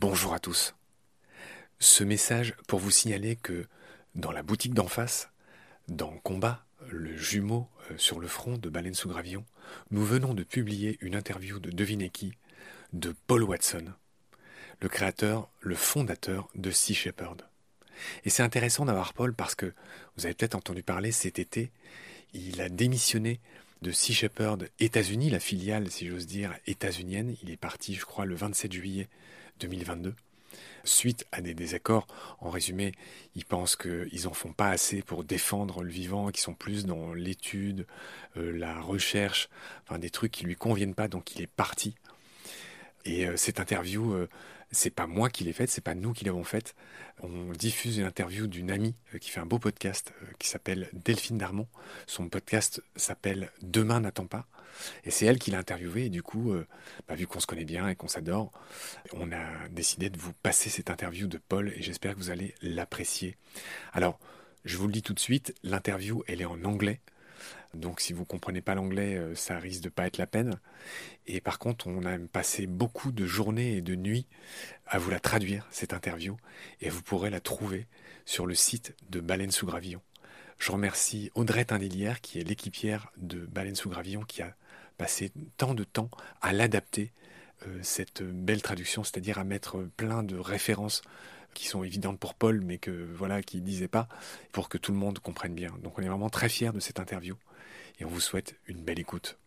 Bonjour à tous. Ce message pour vous signaler que dans la boutique d'en face, dans Combat, le jumeau euh, sur le front de Baleine sous Gravillon, nous venons de publier une interview de devinez qui de Paul Watson, le créateur, le fondateur de Sea Shepherd. Et c'est intéressant d'avoir Paul parce que vous avez peut-être entendu parler cet été, il a démissionné de Sea Shepherd États-Unis, la filiale, si j'ose dire, états-unienne. Il est parti, je crois, le 27 juillet 2022. Suite à des désaccords, en résumé, ils pensent qu'ils n'en font pas assez pour défendre le vivant, qu'ils sont plus dans l'étude, euh, la recherche, enfin des trucs qui lui conviennent pas, donc il est parti. Et euh, cette interview, euh, c'est pas moi qui l'ai faite, c'est pas nous qui l'avons faite. On diffuse une interview d'une amie euh, qui fait un beau podcast euh, qui s'appelle Delphine Darmon. Son podcast s'appelle Demain n'attend pas. Et c'est elle qui l'a interviewé. Et du coup, bah, vu qu'on se connaît bien et qu'on s'adore, on a décidé de vous passer cette interview de Paul et j'espère que vous allez l'apprécier. Alors, je vous le dis tout de suite, l'interview, elle est en anglais. Donc si vous comprenez pas l'anglais, euh, ça risque de pas être la peine. Et par contre, on a passé beaucoup de journées et de nuits à vous la traduire, cette interview, et vous pourrez la trouver sur le site de Baleine sous Gravillon. Je remercie Audrey Tindelière, qui est l'équipière de Baleine sous Gravillon, qui a passé tant de temps à l'adapter, euh, cette belle traduction, c'est-à-dire à mettre plein de références qui sont évidentes pour Paul, mais que voilà, qui disait pas, pour que tout le monde comprenne bien. Donc on est vraiment très fiers de cette interview et on vous souhaite une belle écoute.